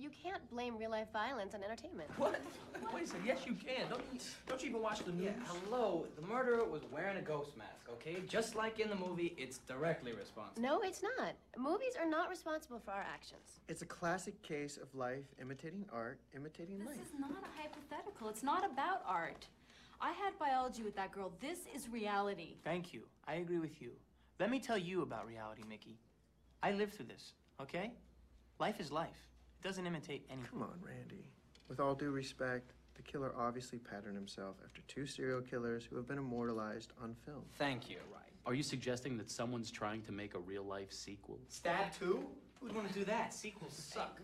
You can't blame real life violence on entertainment. What? Wait a second. Yes, you can. Don't you, don't you even watch the news? Yeah, hello. The murderer was wearing a ghost mask, okay? Just like in the movie, it's directly responsible. No, it's not. Movies are not responsible for our actions. It's a classic case of life imitating art, imitating This life. is not a hypothetical. It's not about art. I had biology with that girl. This is reality. Thank you. I agree with you. Let me tell you about reality, Mickey. I lived through this, okay? Life is life. It doesn't imitate anything. Come on, Randy. With all due respect, the killer obviously patterned himself after two serial killers who have been immortalized on film. Thank you, right. Are you suggesting that someone's trying to make a real life sequel? Stab 2? Who'd want to do that? Sequels suck.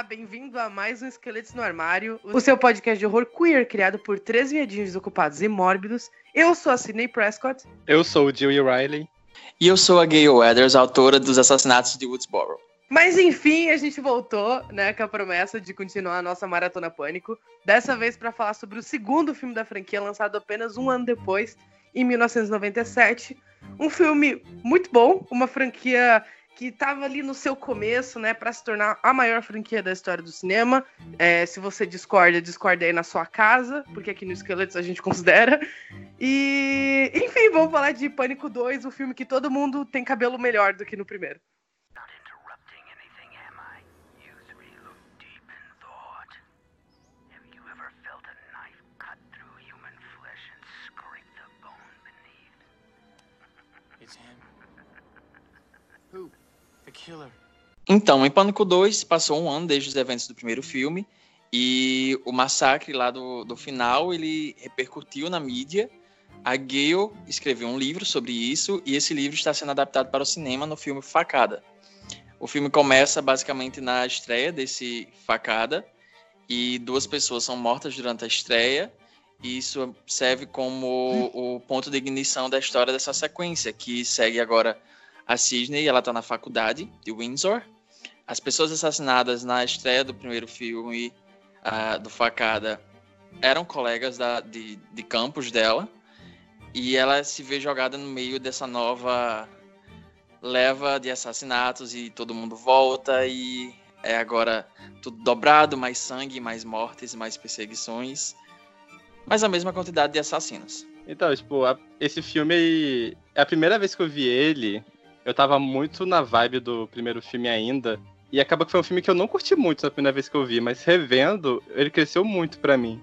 Olá, bem-vindo a mais um Esqueletos no Armário, o seu podcast de horror queer criado por três viadinhos desocupados e mórbidos. Eu sou a Sidney Prescott. Eu sou o Dewey Riley. E eu sou a Gayle Weathers, autora dos assassinatos de Woodsboro. Mas enfim, a gente voltou, né, com a promessa de continuar a nossa Maratona Pânico. Dessa vez para falar sobre o segundo filme da franquia, lançado apenas um ano depois, em 1997. Um filme muito bom, uma franquia que estava ali no seu começo, né, para se tornar a maior franquia da história do cinema. É, se você discorda, discorda aí na sua casa, porque aqui no Esqueletos a gente considera. E, enfim, vamos falar de Pânico 2, o filme que todo mundo tem cabelo melhor do que no primeiro. Então, em Pânico 2, passou um ano desde os eventos do primeiro filme, e o massacre lá do, do final, ele repercutiu na mídia. A Gale escreveu um livro sobre isso, e esse livro está sendo adaptado para o cinema no filme Facada. O filme começa basicamente na estreia desse Facada, e duas pessoas são mortas durante a estreia, e isso serve como o ponto de ignição da história dessa sequência, que segue agora a Sidney, ela está na faculdade de Windsor. As pessoas assassinadas na estreia do primeiro filme ah, do Facada eram colegas da, de, de campus dela, e ela se vê jogada no meio dessa nova leva de assassinatos e todo mundo volta e é agora tudo dobrado, mais sangue, mais mortes, mais perseguições mas a mesma quantidade de assassinos. Então, tipo, a- esse filme. É a primeira vez que eu vi ele. Eu tava muito na vibe do primeiro filme ainda. E acaba que foi um filme que eu não curti muito na primeira vez que eu vi, mas revendo, ele cresceu muito pra mim.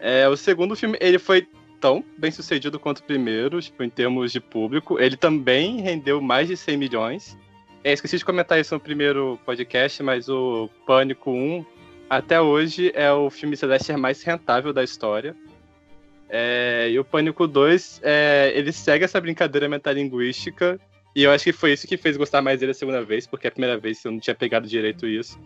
É, o segundo filme, ele foi tão bem sucedido quanto o primeiro, tipo, em termos de público. Ele também rendeu mais de 100 milhões. É, esqueci de comentar isso no primeiro podcast, mas o Pânico 1, até hoje, é o filme slasher mais rentável da história. É, e o Pânico 2, é, ele segue essa brincadeira metalinguística. E eu acho que foi isso que fez gostar mais dele a segunda vez, porque a primeira vez eu não tinha pegado direito isso.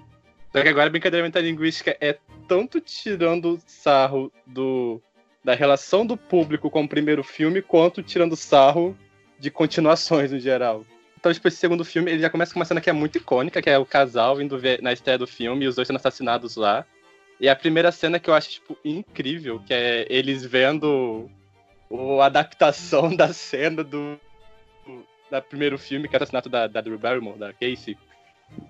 Só que agora a brincadeira metalinguística é tanto tirando sarro do, da relação do público com o primeiro filme, quanto tirando sarro de continuações no geral. Então, tipo, esse segundo filme, ele já começa com uma cena que é muito icônica, que é o casal indo ver na estreia do filme e os dois sendo assassinados lá. E a primeira cena que eu acho, tipo, incrível, que é eles vendo o- a adaptação da cena do, do da primeiro filme, que é o assassinato da, da Drew Barrymore, da Casey.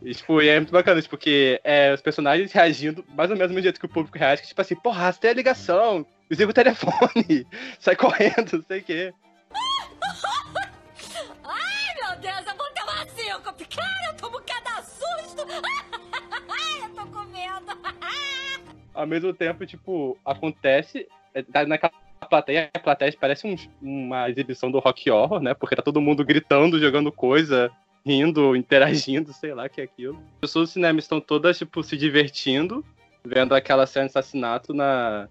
E, tipo, é muito bacana, isso, porque é, os personagens reagindo mais ou menos do mesmo jeito que o público reage, que, tipo assim, porra, você tem a ligação, desliga o telefone, sai correndo, não sei o quê. Ai, meu Deus, eu vou ter uma síncope. Cara, eu tomo cada susto. Ai, eu tô com medo. ao mesmo tempo, tipo, acontece é, tá naquela plateia, a plateia parece um- uma exibição do rock horror, né? Porque tá todo mundo gritando, jogando coisa, rindo, interagindo, sei lá que é aquilo. As pessoas do cinema estão todas, tipo, se divertindo, vendo aquela cena de assassinato na,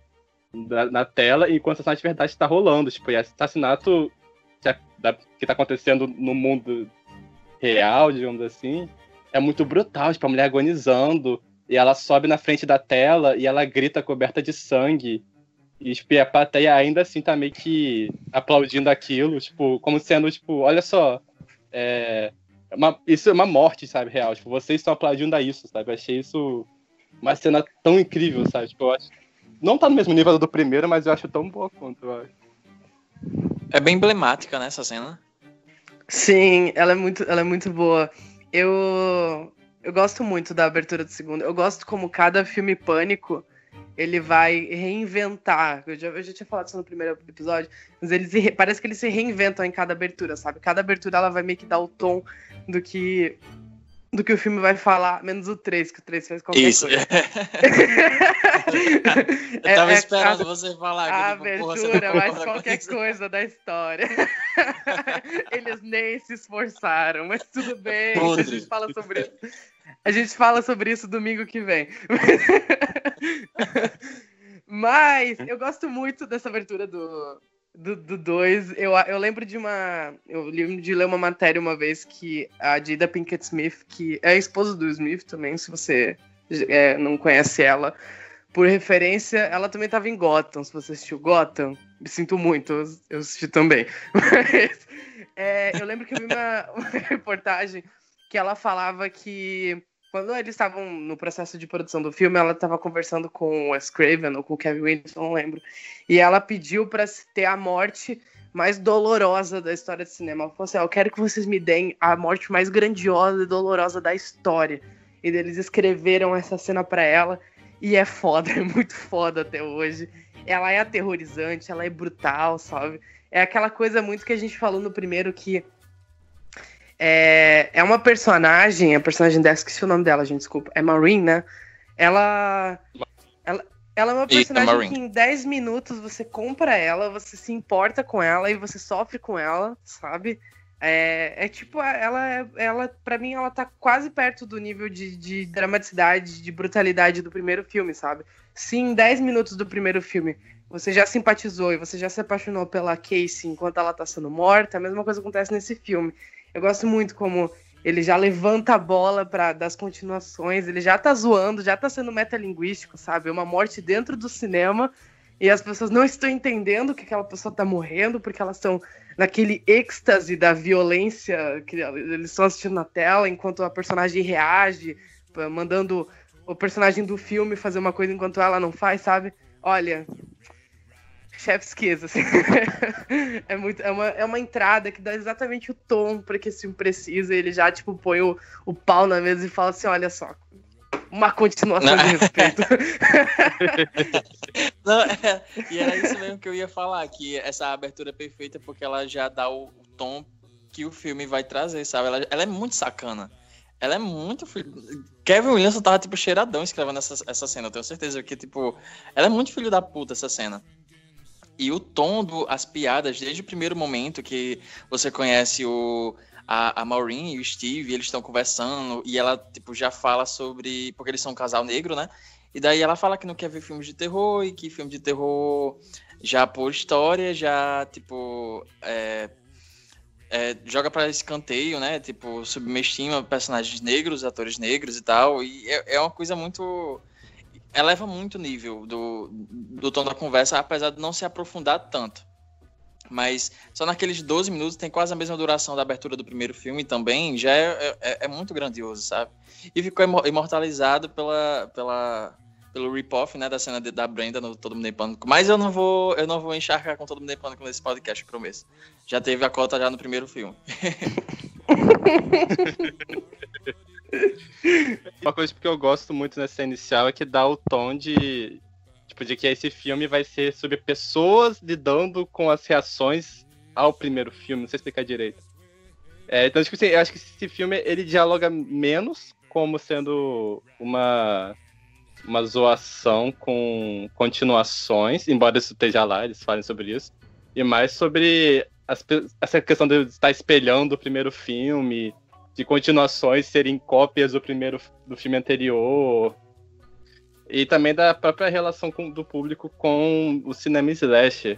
na, na tela, enquanto o assassinato de verdade está rolando. Tipo, e esse assassinato a- que tá acontecendo no mundo real, digamos assim, é muito brutal, tipo, a mulher agonizando, e ela sobe na frente da tela e ela grita coberta de sangue. E, tipo, e a plateia ainda assim tá meio que aplaudindo aquilo, tipo, como sendo, tipo, olha só, é, é uma, isso é uma morte, sabe, real. Tipo, vocês estão aplaudindo a isso, sabe? Eu achei isso uma cena tão incrível, sabe? Tipo, eu acho. Não tá no mesmo nível do primeiro, mas eu acho tão boa quanto, eu acho. É bem emblemática, né, essa cena? Sim, ela é muito, ela é muito boa. Eu, eu gosto muito da abertura do segundo. Eu gosto como cada filme pânico ele vai reinventar. Eu já, eu já tinha falado isso no primeiro episódio, mas eles se- parece que eles se reinventam em cada abertura, sabe? Cada abertura ela vai meio que dar o tom do que do que o filme vai falar, menos o 3, que o 3 faz qualquer Isso. coisa. Eu tava É- é esperando a- você falar. A abertura, mas qualquer coisa da história. Eles nem se esforçaram, mas tudo bem. A Podre. gente fala sobre isso. A gente fala sobre isso domingo que vem. Mas eu gosto muito dessa abertura do 2. Do, do dois. eu, eu lembro de uma. Eu lembro de ler uma matéria uma vez que a Jada Pinkett Smith, que é a esposa do Smith também, se você é, não conhece ela, por referência, ela também estava em Gotham. Se você assistiu Gotham, me sinto muito, eu, eu assisti também. Mas é, eu lembro que eu vi uma, uma reportagem que ela falava que quando eles estavam no processo de produção do filme, ela estava conversando com o Wes Craven ou com o Kevin Williamson, não lembro. E ela pediu para ter a morte mais dolorosa da história de cinema. Ela falou assim: "Ah, Eu quero que vocês me deem a morte mais grandiosa e dolorosa da história. E eles escreveram essa cena para ela. E é foda, é muito foda até hoje. Ela é aterrorizante, ela é brutal, sabe? É aquela coisa muito que a gente falou no primeiro que é, é uma personagem, a personagem dela, esqueci o nome dela, gente, desculpa. É Maureen, né? Ela. Ela, ela é uma personagem que em 10 minutos você compra ela, você se importa com ela e você sofre com ela, sabe? É, é tipo, ela, é- ela, pra mim, ela tá quase perto do nível de, de dramaticidade, de brutalidade do primeiro filme, sabe? Se em 10 minutos do primeiro filme você já simpatizou e você já se apaixonou pela Casey enquanto ela tá sendo morta, a mesma coisa acontece nesse filme. Eu gosto muito como ele já levanta a bola para das continuações, ele já tá zoando, já tá sendo metalinguístico, sabe? É uma morte dentro do cinema e as pessoas não estão entendendo que aquela pessoa tá morrendo porque elas estão naquele êxtase da violência que eles estão assistindo na tela enquanto a personagem reage, mandando o personagem do filme fazer uma coisa enquanto ela não faz, sabe? Olha, chef's kiss, assim. é, muito, é, uma, é uma entrada que dá exatamente o tom para que esse filme precisa. Ele já, tipo, põe o, o pau na mesa e fala assim: olha só, uma continuação de respeito. Não, é, e era isso mesmo que eu ia falar, que essa abertura é perfeita porque ela já dá o, o tom que o filme vai trazer, sabe? Ela, ela é muito sacana. Ela é muito. filho- Kevin Williamson tava, tipo, cheiradão escrevendo essa, essa cena, eu tenho certeza que, tipo, ela é muito filho da puta, essa cena. E o tom do, as piadas, desde o primeiro momento que você conhece o, a, a Maureen e o Steve, eles estão conversando, e ela, tipo, já fala sobre. Porque eles são um casal negro, né? E daí ela fala que não quer ver filmes de terror e que filme de terror já por história, já, tipo, é, é, joga pra escanteio, né? Tipo, subestima personagens negros, atores negros e tal. E é, é uma coisa muito. Eleva muito o nível do, do tom da conversa, apesar de não se aprofundar tanto. Mas só naqueles 12 minutos tem quase a mesma duração da abertura do primeiro filme também, já é, é, é muito grandioso, sabe? E ficou imo- imortalizado pela, pela, pelo rip-off, né, da cena de- da Brenda no Todo Mundo em Pânico. Mas eu não vou, eu não vou encharcar com Todo Mundo em Pânico nesse podcast, prometo. Já teve a cota já no primeiro filme. Uma coisa que eu gosto muito nessa inicial é que dá o tom de. Tipo, de que esse filme vai ser sobre pessoas lidando com as reações ao primeiro filme, não sei explicar direito. É, então, tipo assim, eu acho que esse filme ele dialoga menos como sendo uma, uma zoação com continuações, embora isso esteja lá, eles falem sobre isso, e mais sobre as essa questão de estar espelhando o primeiro filme, de continuações serem cópias do primeiro do filme anterior e também da própria relação com- do público com o cinema slasher.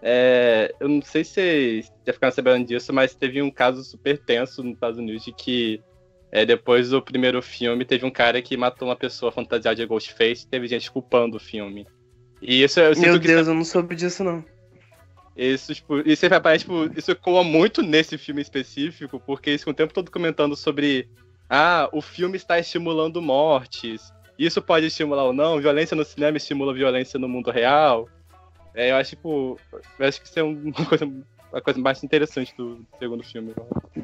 É, eu não sei se vocês já ficaram sabendo disso, mas teve um caso super tenso nos Estados Unidos de que é, depois do primeiro filme teve um cara que matou uma pessoa fantasiada de Ghostface e teve gente culpando o filme. E isso eu Meu que Deus, eu não soube disso, não. Isso, tipo, isso aparece, tipo, isso ecoa muito nesse filme específico, porque ficam o tempo todo comentando sobre ah, o filme está estimulando mortes. Isso pode estimular ou não? Violência no cinema estimula violência no mundo real. É, eu acho, tipo, eu acho que isso é uma coisa, uma coisa mais interessante do segundo filme.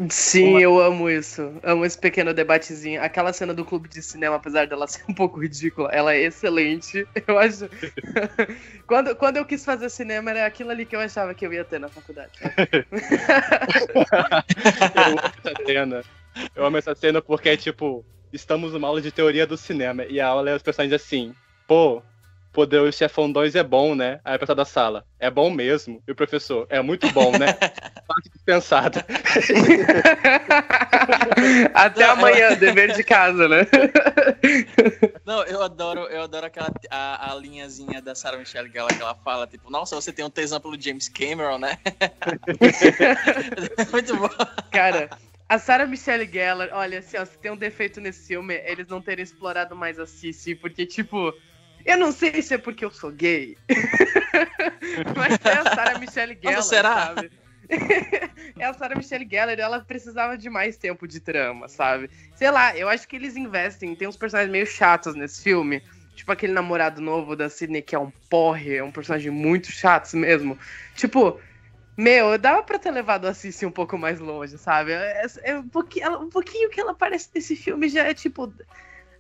Sim, Uma- eu amo isso. Amo esse pequeno debatezinho. Aquela cena do clube de cinema, apesar dela ser um pouco ridícula, ela é excelente. Eu acho. quando, quando eu quis fazer cinema, era aquilo ali que eu achava que eu ia ter na faculdade. Eu amo essa cena. Eu amo essa cena porque é tipo, estamos numa aula de teoria do cinema e a aula é os personagens assim, pô, poder o chefão 2 é bom, né? Aí a pessoa da sala, é bom mesmo. E o professor, é muito bom, né? Parte dispensada. Até amanhã, dever de casa, né? Não, eu adoro, eu adoro aquela a, a linhazinha da Sarah Michelle Gellar que ela fala, tipo, nossa, você tem um tesão pelo James Cameron, né? Muito bom. Cara, a Sarah Michelle Gellar, olha, assim, ó, se tem um defeito nesse filme, é eles não terem explorado mais a Cici, porque, tipo, eu não sei se é porque eu sou gay, mas é a Sarah Michelle Gellar, será? sabe? é a Sarah Michelle Gellar, ela precisava de mais tempo de trama, sabe? Sei lá, eu acho que eles investem, tem uns personagens meio chatos nesse filme, tipo aquele namorado novo da Sidney que é um porre, é um personagem muito chato mesmo. Tipo, meu, dava pra ter levado a Cici um pouco mais longe, sabe? É, é um, pouquinho, ela- um pouquinho que ela aparece nesse filme já é tipo.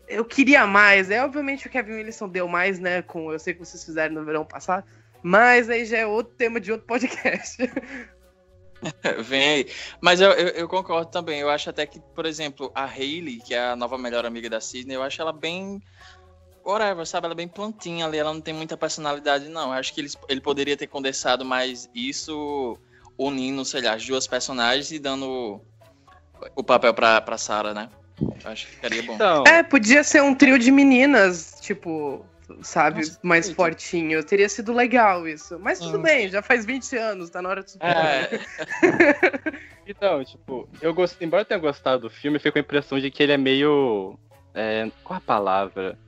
Eu queria mais. É obviamente o Kevin Wilson deu mais, né? Com eu sei que vocês fizeram no verão passado. Mas aí já é outro tema de outro podcast. Vem aí. Mas eu, eu, eu concordo também. Eu acho até que, por exemplo, a Hayley, que é a nova melhor amiga da Sidney, eu acho ela bem. Whatever, sabe? Ela é bem plantinha ali, ela não tem muita personalidade, não. Eu acho que eles, ele poderia ter condensado mais isso, unindo, sei lá, as duas personagens e dando o papel pra, pra Sarah, né? Acho que ficaria bom. Então, É, podia ser um trio de meninas, tipo, sabe, Nossa, mais perfeito. fortinho. Teria sido legal isso. Mas tudo Hum. bem, já faz 20 anos, tá na hora de. É, então, tipo, eu gosto, embora eu tenha gostado do filme, eu fico com a impressão de que ele é meio. É, qual a palavra?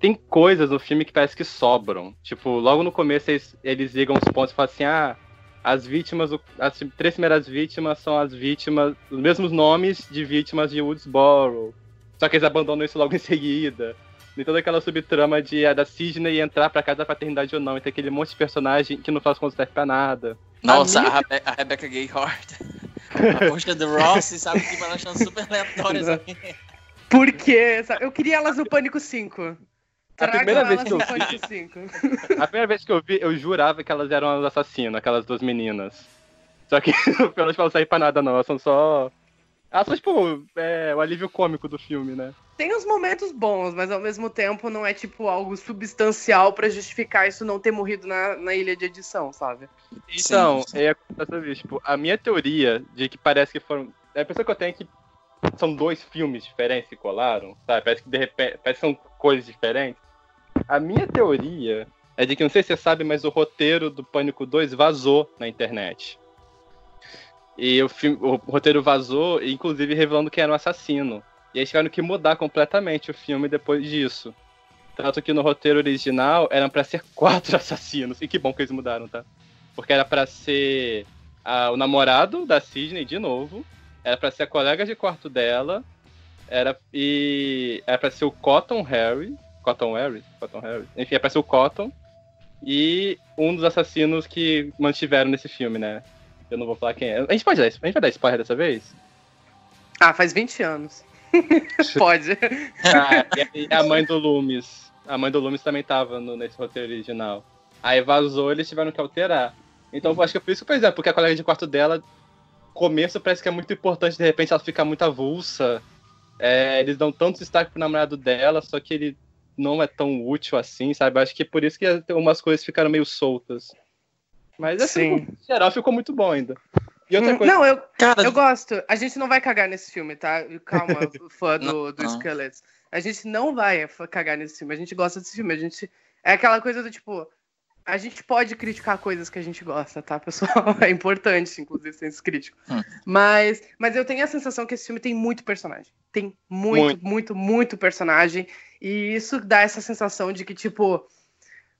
Tem coisas no filme que parece que sobram. Tipo, logo no começo eles, eles ligam os pontos e falam assim: ah, as vítimas, as três primeiras vítimas são as vítimas, os mesmos nomes de vítimas de Woodsboro. Só que eles abandonam isso logo em seguida. Tem toda aquela subtrama de a da Sidney entrar pra casa da paternidade ou não. E tem aquele monte de personagem que no final das contas serve pra nada. nossa, a, minha- Rebe- a Rebecca Gayheart. A poxa do Ross, sabe? Tipo, elas estão super aleatórias aqui. Por quê? Eu queria elas no Pânico 5. A primeira vez elas que eu no vi- Pânico 5. A primeira vez que eu vi, eu jurava que elas eram as assassinas, aquelas duas meninas. Só que no final não serve pra nada, não. Elas são só. Elas são, tipo, é, o alívio cômico do filme, né? Tem uns momentos bons, mas ao mesmo tempo não é tipo algo substancial pra justificar isso não ter morrido na, na ilha de edição, sabe? Então, Sim. é dessa vez, tipo, a minha teoria de que parece que foram. A impressão que eu tenho é que são dois filmes diferentes que colaram, sabe? Parece que de repente. Parece que são coisas diferentes. A minha teoria é de que, não sei se você sabe, mas o roteiro do Pânico 2 vazou na internet. E o, filme, o roteiro vazou, inclusive revelando quem era o assassino. E eles tiveram que mudar completamente o filme depois disso. Tanto que no roteiro original eram pra ser quatro assassinos. E que bom que eles mudaram, tá? Porque era pra ser ah, o namorado da Sidney de novo. Era pra ser a colega de quarto dela. Era, e era pra ser o Cotton Harry. Cotton Harry? Cotton Harry. Enfim, era pra ser o Cotton. E um dos assassinos que mantiveram nesse filme, né? Eu não vou falar quem é. A gente pode dar, a gente vai dar spoiler dessa vez? Ah, faz 20 anos. Pode. Ah, e a mãe do Loomis. A mãe do Loomis também tava no- nesse roteiro original. Aí vazou, eles tiveram que alterar. Então acho que é por isso que, por exemplo, porque a colega de quarto dela, começo parece que é muito importante, de repente ela fica muito avulsa. É, eles dão tanto destaque pro namorado dela, só que ele não é tão útil assim, sabe? Eu acho que é por isso que umas coisas ficaram meio soltas. Mas assim, Sim. no geral ficou muito bom ainda. E outra Hum, coisa. Não, eu, Cara, eu gosto. A gente não vai cagar nesse filme, tá? Calma, fã do, do. Skeletons. A gente não vai fa- cagar nesse filme. A gente gosta desse filme. A gente. É aquela coisa do tipo. A gente pode criticar coisas que a gente gosta, tá, pessoal? É importante, inclusive, ser esse crítico. Hum. Mas, mas eu tenho a sensação que esse filme tem muito personagem. Tem muito, muito, Muito. muito, personagem. E isso dá essa sensação de que, tipo,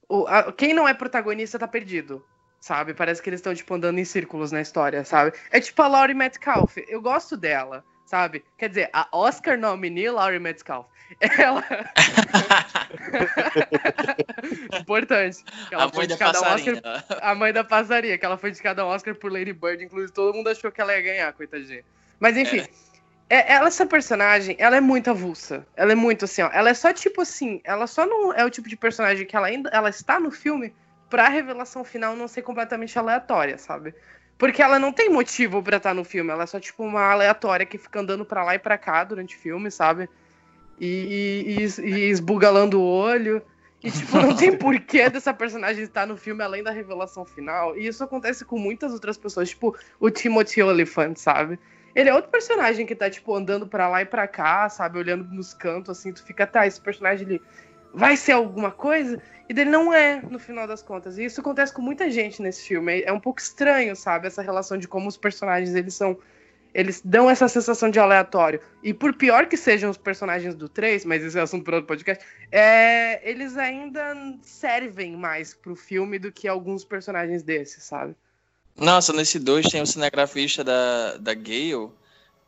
o, a- quem não é protagonista tá perdido. sabe? Parece que eles estão, tipo, andando em círculos na história, sabe? É tipo a Laurie Metcalf. Eu gosto dela, sabe? Quer dizer, a Oscar nominee Laurie Metcalf. Ela. Importante. que ela A foi mãe da passarinha. Oscar a mãe da passaria, que ela foi indicada ao Oscar por Lady Bird, inclusive todo mundo achou que ela ia ganhar, coitadinha. Mas enfim, é- ela, essa personagem, ela é muito avulsa. Ela é muito assim, ó. Ela é só tipo assim, ela só não é o tipo de personagem que ela ainda ela está no filme pra revelação final não ser completamente aleatória, sabe? Porque ela não tem motivo pra estar no filme, ela é só tipo uma aleatória que fica andando pra lá e pra cá durante o filme, sabe? E, e, e- esbugalando o olho. E, tipo, não tem porquê dessa personagem estar no filme além da revelação final. E isso acontece com muitas outras pessoas, tipo o Timothy Olyphant, sabe? Ele é outro personagem que tá, tipo, andando pra lá e pra cá, sabe? Olhando nos cantos, assim, tu fica, tá, esse personagem ele vai ser alguma coisa? E dele não é, no final das contas. E isso acontece com muita gente nesse filme. É um pouco estranho, sabe? Essa relação de como os personagens, eles são eles dão essa sensação de aleatório. E por pior que sejam os personagens do 3, mas esse é assunto para outro podcast, é, eles ainda servem mais pro filme do que alguns personagens desses, sabe? Nossa, nesse 2 tem o cinegrafista da, da Gale,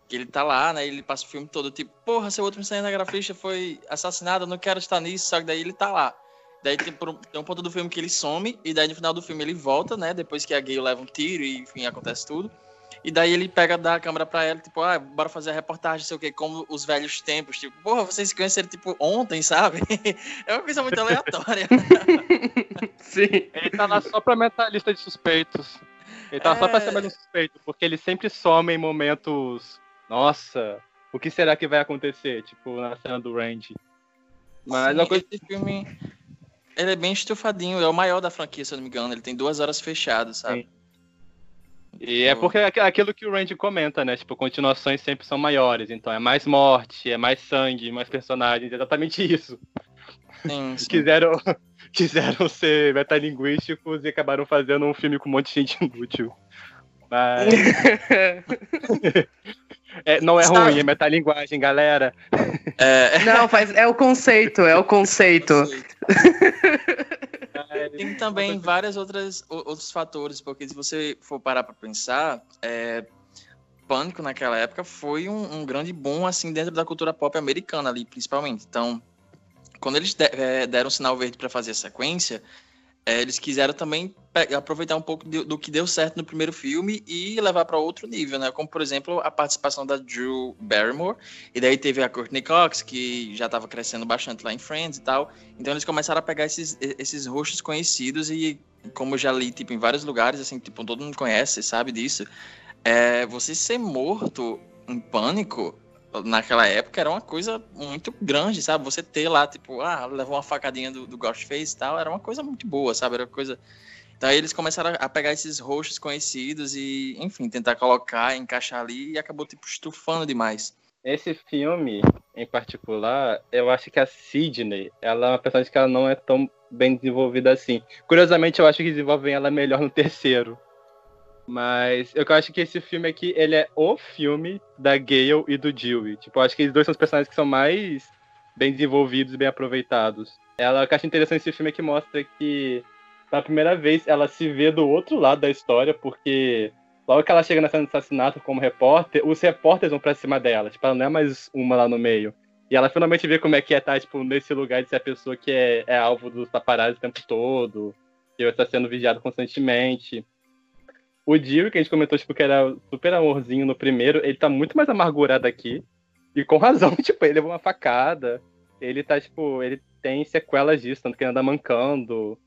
que ele tá lá, né? Ele passa o filme todo, tipo, porra, seu outro cinegrafista foi assassinado, eu não quero estar nisso, só que daí ele tá lá. Daí tem, um- tem um ponto do filme que ele some, e daí no final do filme ele volta, né? Depois que a Gale leva um tiro e, enfim, acontece tudo. E daí ele pega, dá a câmera pra ela, tipo, ah, bora fazer a reportagem, sei o quê, como os velhos tempos. Tipo, porra, vocês se conheceram, tipo, ontem, sabe? É uma coisa muito aleatória. Sim. Ele tá lá só pra a lista de suspeitos. Ele tá só pra ser mais um suspeito, porque ele sempre some em momentos. Nossa, o que será que vai acontecer? Tipo, na cena do Randy. Mas Sim, uma coisa. esse filme, ele é bem estufadinho, é o maior da franquia, se eu não me engano. Ele tem duas horas fechadas, sabe? E é porque é aqu- aquilo que o Randy comenta, né? Tipo, continuações sempre são maiores. Então é mais morte, é mais sangue, mais personagens. É exatamente isso. Sim, sim. Quiseram, quiseram ser metalinguísticos e acabaram fazendo um filme com um monte de gente inútil. Mas. É, não é Sabe- ruim, é metalinguagem, galera. É, Não, faz, é o conceito, é o conceito. Tem também várias outras o- outros fatores, porque se você for parar pra pensar, é, Pânico naquela época foi um, um grande boom assim dentro da cultura pop americana ali, principalmente. Então, quando eles de- é, deram sinal verde pra fazer a sequência, é, eles quiseram também aproveitar um pouco de- do que deu certo no primeiro filme e levar pra outro nível, né? Como por exemplo a participação da Drew Barrymore e daí teve a Courtney Cox que já estava crescendo bastante lá em Friends e tal. Então eles começaram a pegar esses, esses rostos conhecidos e, como eu já li tipo, em vários lugares, assim, tipo, todo mundo conhece, sabe disso. É, você ser morto em pânico naquela época era uma coisa muito grande, sabe? Você ter lá, tipo, ah, levou uma facadinha do, do Ghostface e tal, era uma coisa muito boa, sabe? Era coisa. Então aí eles começaram a pegar esses rostos conhecidos e, enfim, tentar colocar, encaixar ali e acabou, tipo, estufando demais. Esse filme, em particular, eu acho que a Sidney, ela é uma personagem que ela não é tão bem desenvolvida assim. Curiosamente, eu acho que desenvolvem ela melhor no terceiro. Mas eu acho que esse filme aqui, ele é o filme da Gale e do Dewey. Tipo, acho que eles dois são os personagens que são mais bem desenvolvidos e bem aproveitados. Ela, o que eu acho interessante nesse filme é que mostra que, pela primeira vez, ela se vê do outro lado da história, porque logo que ela chega na cena de assassinato como repórter, os repórteres vão pra cima dela. Tipo, ela não é mais uma lá no meio. E ela finalmente vê como é que é estar, tipo, nesse lugar de ser a pessoa que é, é alvo dos paparazzi o tempo todo, que está sendo vigiado constantemente. O Dio, que a gente comentou, tipo, que era super amorzinho no primeiro, ele tá muito mais amargurado aqui. E com razão, tipo, ele levou uma facada. Ele tá, tipo, ele tem sequelas disso, tanto que ele anda mancando.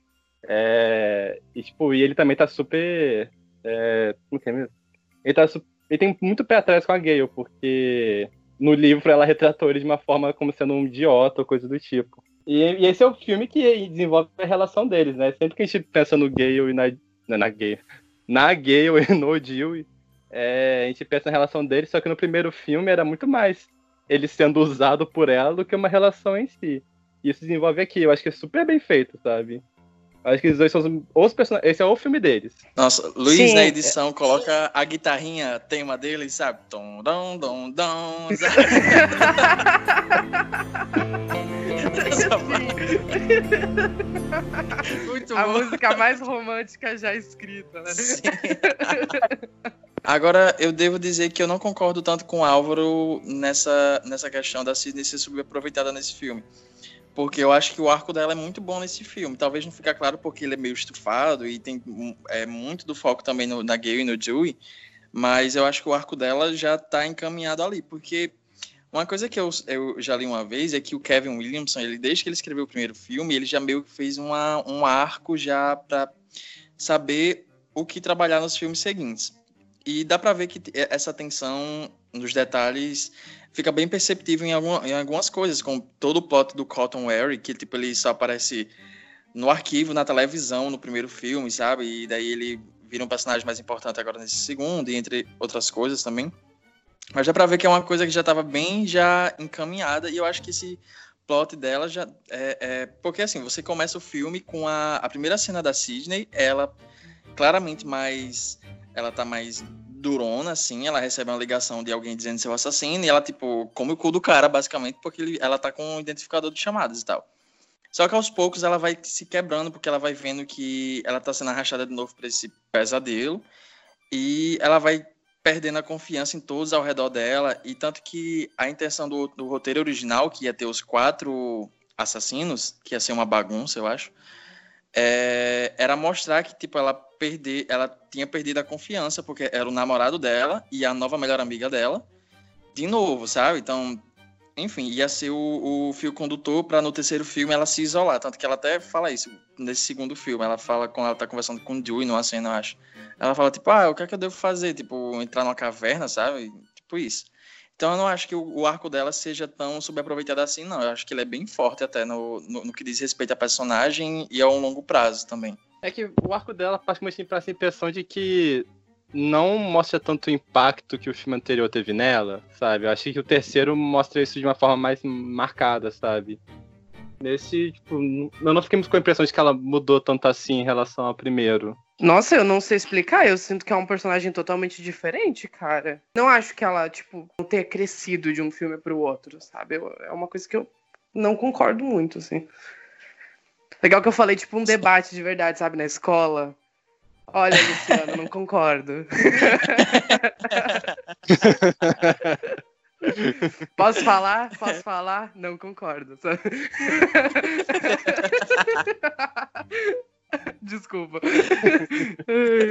É, e, tipo, e ele também tá super. É, como que é mesmo? Ele, tá, ele tem muito pé atrás com a Gale, porque no livro ela retratou ele de uma forma como sendo um idiota ou coisa do tipo. E, e esse é o filme que desenvolve a relação deles, né? Sempre que a gente pensa no Gale e na. Na, na Gale. Na Gale e no Jill, é, a gente pensa na relação deles, só que no primeiro filme era muito mais ele sendo usado por ela do que uma relação em si. E isso desenvolve aqui, eu acho que é super bem feito, sabe? Acho que os dois são os, personagens. Esse é o filme deles. Nossa, Luiz Sim, na edição coloca a guitarrinha, tema dele, sabe? Tom, dom, dom, dom. Muito A bom. música mais romântica já escrita, né? Sim. Agora, eu devo dizer que eu não concordo tanto com o Álvaro nessa, nessa questão da Sidney ser subaproveitada nesse filme. Porque eu acho que o arco dela é muito bom nesse filme. Talvez não fica claro porque ele é meio estufado e tem é, muito do foco também no, na Gale e no Dewey. Mas eu acho que o arco dela já tá encaminhado ali. Porque uma coisa que eu, eu já li uma vez é que o Kevin Williamson, ele, desde que ele escreveu o primeiro filme, ele já meio que fez uma, um arco já para saber o que trabalhar nos filmes seguintes. E dá para ver que essa atenção nos detalhes fica bem perceptível em, em algumas coisas, como todo o plot do Cotton Wary, que tipo ele só aparece no arquivo, na televisão, no primeiro filme, sabe? E daí ele vira um personagem mais importante agora nesse segundo, e entre outras coisas também. Mas dá pra ver que é uma coisa que já estava bem já encaminhada, e eu acho que esse plot dela já é, é, porque assim você começa o filme com a, a primeira cena da Sidney ela claramente mais ela tá mais durona assim ela recebe uma ligação de alguém dizendo seu assassino e ela tipo come o cu do cara basicamente porque ele, ela tá com um identificador de chamadas e tal. Só que aos poucos ela vai se quebrando porque ela vai vendo que ela tá sendo arrastada de novo para esse pesadelo e ela vai perdendo a confiança em todos ao redor dela, e tanto que a intenção do, do, roteiro original, que ia ter os quatro assassinos, que ia ser uma bagunça, eu acho, é, era mostrar que, tipo, ela perder, ela tinha perdido a confiança, porque era o namorado dela e a nova melhor amiga dela, de novo, sabe? Então, enfim, ia ser o, o fio condutor para no terceiro filme ela se isolar, tanto que ela até fala isso nesse segundo filme, ela fala quando ela tá conversando com o Dewey numa cena, eu acho. Ela fala, tipo, ah, o que é que eu devo fazer? Tipo, entrar numa caverna, sabe? Tipo isso. Então eu não acho que o, arco dela seja tão subaproveitado assim, não. Eu acho que ele é bem forte até no, no, no, que diz respeito à personagem e ao longo prazo também. É que o arco dela faz muito pra essa impressão de que não mostra tanto o impacto que o filme anterior teve nela, sabe? Eu acho que o terceiro mostra isso de uma forma mais marcada, sabe? Nesse, tipo, eu não fiquei com a impressão de que ela mudou tanto assim em relação ao primeiro. Nossa, eu não sei explicar. Eu sinto que é um personagem totalmente diferente, cara. Não acho que ela, tipo, não tenha crescido de um filme pro outro, sabe? Eu, é uma coisa que eu não concordo muito, assim. Legal que eu falei, tipo, um debate de verdade, sabe, na escola. Olha, Luciano, não concordo. Posso falar? Posso falar? Não concordo. Sabe? Desculpa.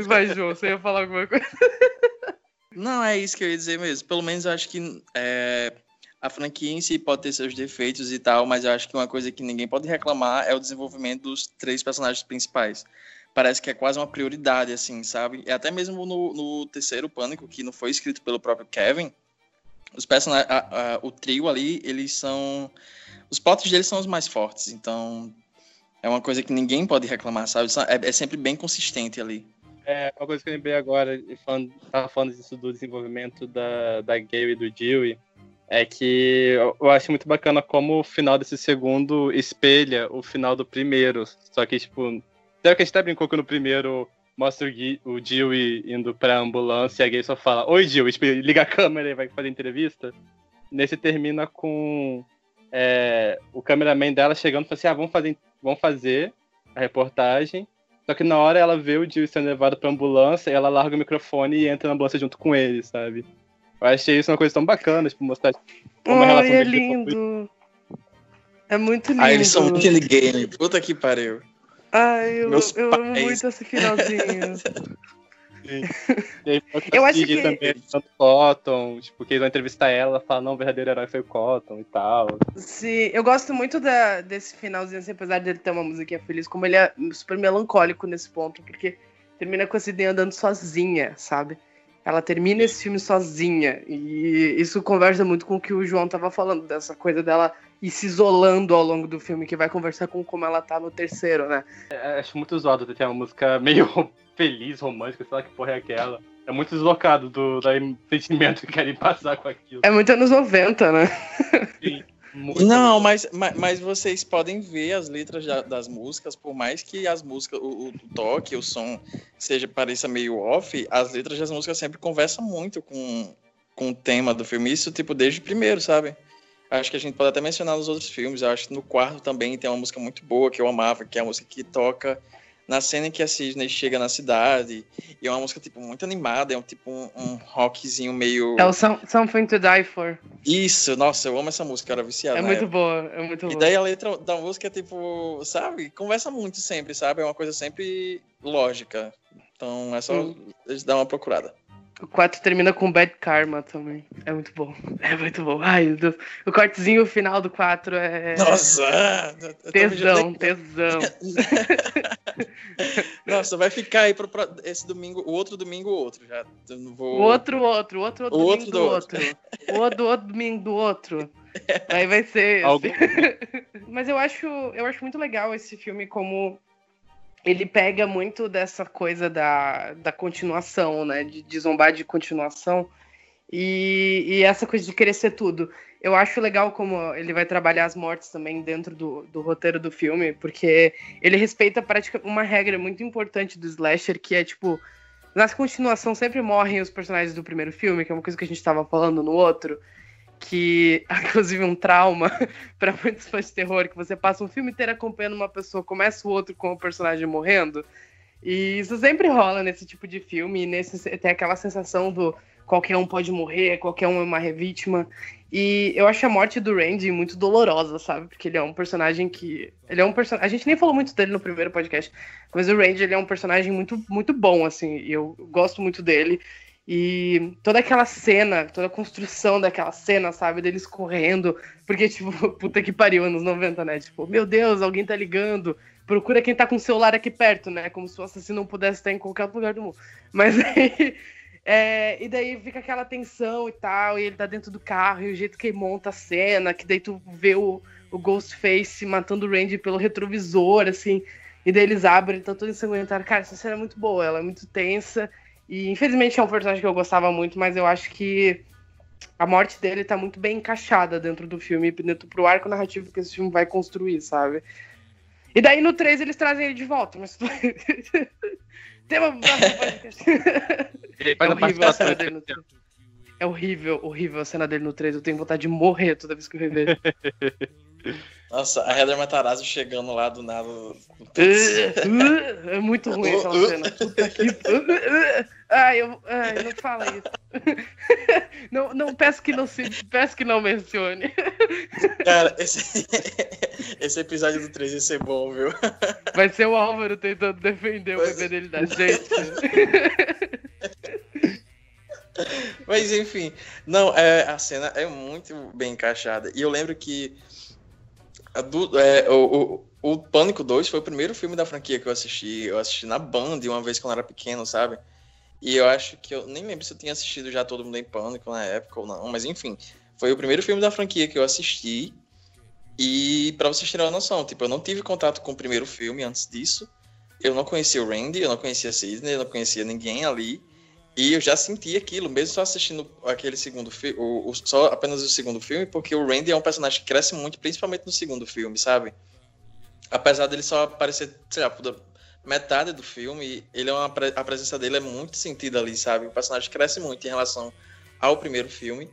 Vai, João, você ia falar alguma coisa? Não, é isso que eu ia dizer mesmo. Pelo menos eu acho que é, a franquia em si pode ter seus defeitos e tal, mas eu acho que uma coisa que ninguém pode reclamar é o desenvolvimento dos três personagens principais. Parece que é quase uma prioridade, assim, sabe? E até mesmo no, no terceiro Pânico, que não foi escrito pelo próprio Kevin, os personagens, a, a, o trio ali, eles são. Os plots deles são os mais fortes, então é uma coisa que ninguém pode reclamar, sabe? É, é sempre bem consistente ali. É, uma coisa que eu lembrei agora, falando, tava falando disso do desenvolvimento da, da Gale e do Dewey, é que eu, eu acho muito bacana como o final desse segundo espelha o final do primeiro. Só que, tipo, Sabe que a gente até brincou que no primeiro mostra o, Dewey indo pra ambulância e a Gay só fala Oi, Dewey, liga a câmera e vai fazer entrevista. Nesse termina com é, o cameraman dela chegando e fala assim, ah, vamos fazer, vamos fazer a reportagem. Só que na hora ela vê o Dewey sendo levado pra ambulância e ela larga o microfone e entra na ambulância junto com ele, sabe? Eu achei isso uma coisa tão bacana, tipo, mostrar como a relação é lindo. É muito lindo. Ah, eles são muito gay, puta que pariu. Ai, eu, eu amo muito esse finalzinho. eu acho que também tanto Cotton, tipo, que eles vão entrevistar ela, fala, não, o verdadeiro herói foi o Cotton e tal. Sim, eu gosto muito da, desse finalzinho, assim, apesar dele ter uma musiquinha feliz, como ele é super melancólico nesse ponto, porque termina com a Sidney andando sozinha, sabe? Ela termina esse filme sozinha. E isso conversa muito com o que o João tava falando, dessa coisa dela ir se isolando ao longo do filme, que vai conversar com como ela tá no terceiro, né? É, acho muito zoado ter uma música meio feliz, romântica, sei lá que porra é aquela. É muito deslocado do, do sentimento que querem passar com aquilo. É muito anos 90, né? Sim. Não, mas, mas, mas, vocês podem ver as letras da, das músicas, por mais que as músicas, o, o, toque, o som seja pareça meio off, as letras das músicas sempre conversam muito com, com o tema do filme. Isso, tipo, desde o primeiro, sabe? Acho que a gente pode até mencionar nos outros filmes. Eu acho que no quarto também tem uma música muito boa que eu amava, que é a música que toca na cena em que a Sidney chega na cidade. E é uma música, tipo, muito animada, é um tipo um, um rockzinho meio. É o Some- Something to Die For. Isso, nossa, eu amo essa música, eu era viciado. É muito época. boa, é muito E boa. daí a letra da música é tipo, sabe? Conversa muito sempre, sabe? É uma coisa sempre lógica. Então é só Hum. dar uma procurada. O 4 termina com Bad Karma também. É muito bom. É muito bom. Ai, meu Deus. O cortezinho final do 4 é. Nossa! Tesão, tesão. Nossa, vai ficar aí pro, pro- esse domingo, o outro domingo, o outro. Já não vou. O outro, outro, outro, outro O domingo outro do do outro. O outro, do outro domingo do outro. Aí vai ser. Algum- Mas eu acho, eu acho muito legal esse filme como ele pega muito dessa coisa da, da continuação, né? De, de zombar de continuação. E, e essa coisa de ser tudo. Eu acho legal como ele vai trabalhar as mortes também dentro do, do roteiro do filme, porque ele respeita uma regra muito importante do slasher, que é tipo, na continuação sempre morrem os personagens do primeiro filme, que é uma coisa que a gente estava falando no outro, que inclusive um trauma para muitos fãs de terror, que você passa um filme inteiro acompanhando uma pessoa, começa o outro com o personagem morrendo. E isso sempre rola nesse tipo de filme, e nesse tem aquela sensação do qualquer um pode morrer, qualquer um é uma vítima. E eu acho a morte do Randy muito dolorosa, sabe? Porque ele é um personagem que. Ele é um personagem. A gente nem falou muito dele no primeiro podcast, mas o Randy ele é um personagem muito, muito bom, assim. E eu gosto muito dele. E toda aquela cena, toda a construção daquela cena, sabe? Deles correndo. Porque, tipo, puta que pariu, anos 90, né? Tipo, meu Deus, alguém tá ligando. Procura quem tá com o celular aqui perto, né? Como se o assassino pudesse estar em qualquer lugar do mundo. Mas aí. É, e daí fica aquela tensão e tal, e ele tá dentro do carro, e o jeito que ele monta a cena, que daí tu vê o, o Ghostface matando o Randy pelo retrovisor, assim, e daí eles abrem, tá todo ensanguentado. Cara, essa cena é muito boa, ela é muito tensa, e infelizmente é um personagem que eu gostava muito, mas eu acho que a morte dele tá muito bem encaixada dentro do filme, dentro pro arco narrativo que esse filme vai construir, sabe? E daí no 3 eles trazem ele de volta, mas. Tema É horrível a cena dele no 3. É horrível, horrível a cena dele no 3. Eu tenho vontade de morrer toda vez que eu revejo. Nossa, a Heather Matarazzo chegando lá do nada. É muito ruim aquela cena. Puta que. Ai, eu... Ai, não fala isso. Não, não peço que não se. Peço que não mencione. Cara, esse, esse episódio do 3 ia ser bom, viu? Vai ser o Álvaro tentando defender o bebê dele da gente. Mas enfim, não, é, a cena é muito bem encaixada. E eu lembro que do- é, o, o, o Pânico 2 foi o primeiro filme da franquia que eu assisti. Eu assisti na Band uma vez quando eu era pequeno, sabe? E eu acho que eu nem lembro se eu tinha assistido já Todo Mundo em Pânico na época ou não, mas enfim, foi o primeiro filme da franquia que eu assisti. E pra vocês terem uma noção, tipo, eu não tive contato com o primeiro filme antes disso. Eu não conhecia o Randy, eu não conhecia a Sidney, eu não conhecia ninguém ali. E eu já senti aquilo, mesmo só assistindo aquele segundo filme, só apenas o segundo filme, porque o Randy é um personagem que cresce muito, principalmente no segundo filme, sabe? Apesar dele só aparecer, sei lá, metade do filme, ele é uma, a presença dele é muito sentida ali, sabe? O personagem cresce muito em relação ao primeiro filme.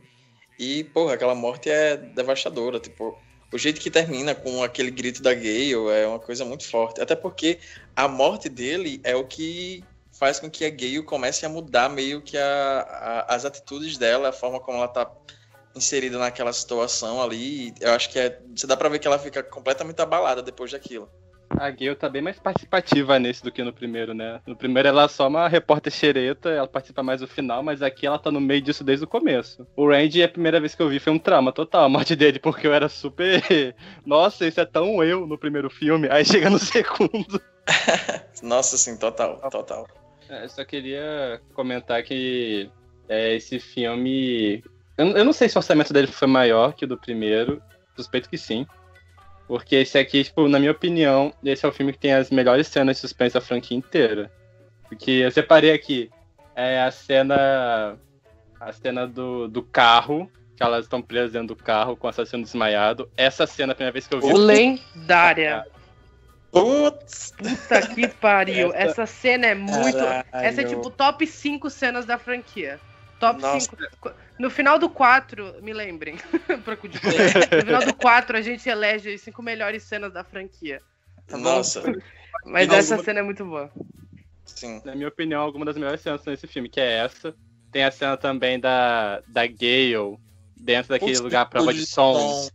E, porra, aquela morte é devastadora, tipo, o jeito que termina com aquele grito da Gale é uma coisa muito forte. Até porque a morte dele é o que faz com que a Gale comece a mudar meio que a, a- as atitudes dela, a forma como ela tá inserida naquela situação ali. Eu acho que é, você dá pra ver que ela fica completamente abalada depois daquilo. A Gale tá bem mais participativa nesse do que no primeiro, né? No primeiro ela é só uma repórter xereta, ela participa mais no final, mas aqui ela tá no meio disso desde o começo. O Randy, a primeira vez que eu vi, foi um trauma total a morte dele, porque eu era super. Nossa, isso é tão eu no primeiro filme. Aí chega no segundo. Nossa, assim, total, total. É, eu só queria comentar que é, esse filme. Eu, eu não sei se o orçamento dele foi maior que o do primeiro. Suspeito que sim. Porque esse aqui, tipo, na minha opinião, esse é o filme que tem as melhores cenas de suspense da franquia inteira. Porque eu separei aqui é a cena. A cena do, do carro, que elas estão presas dentro do carro com o assassino desmaiado. Essa cena, a primeira vez que eu vi. Lendária. Putz! Puta que pariu. Essa- Essa cena é muito. Caralho. Essa é tipo top 5 cenas da franquia. Top Nossa. 5. No final do 4, me lembrem. no final do 4, a gente elege as 5 melhores cenas da franquia. Tá? Nossa, Mas E essa alguma- cena é muito boa. sim. Na minha opinião, alguma das melhores cenas nesse filme, que é essa. Tem a cena também da, da Gale dentro daquele Putz, lugar prova de som.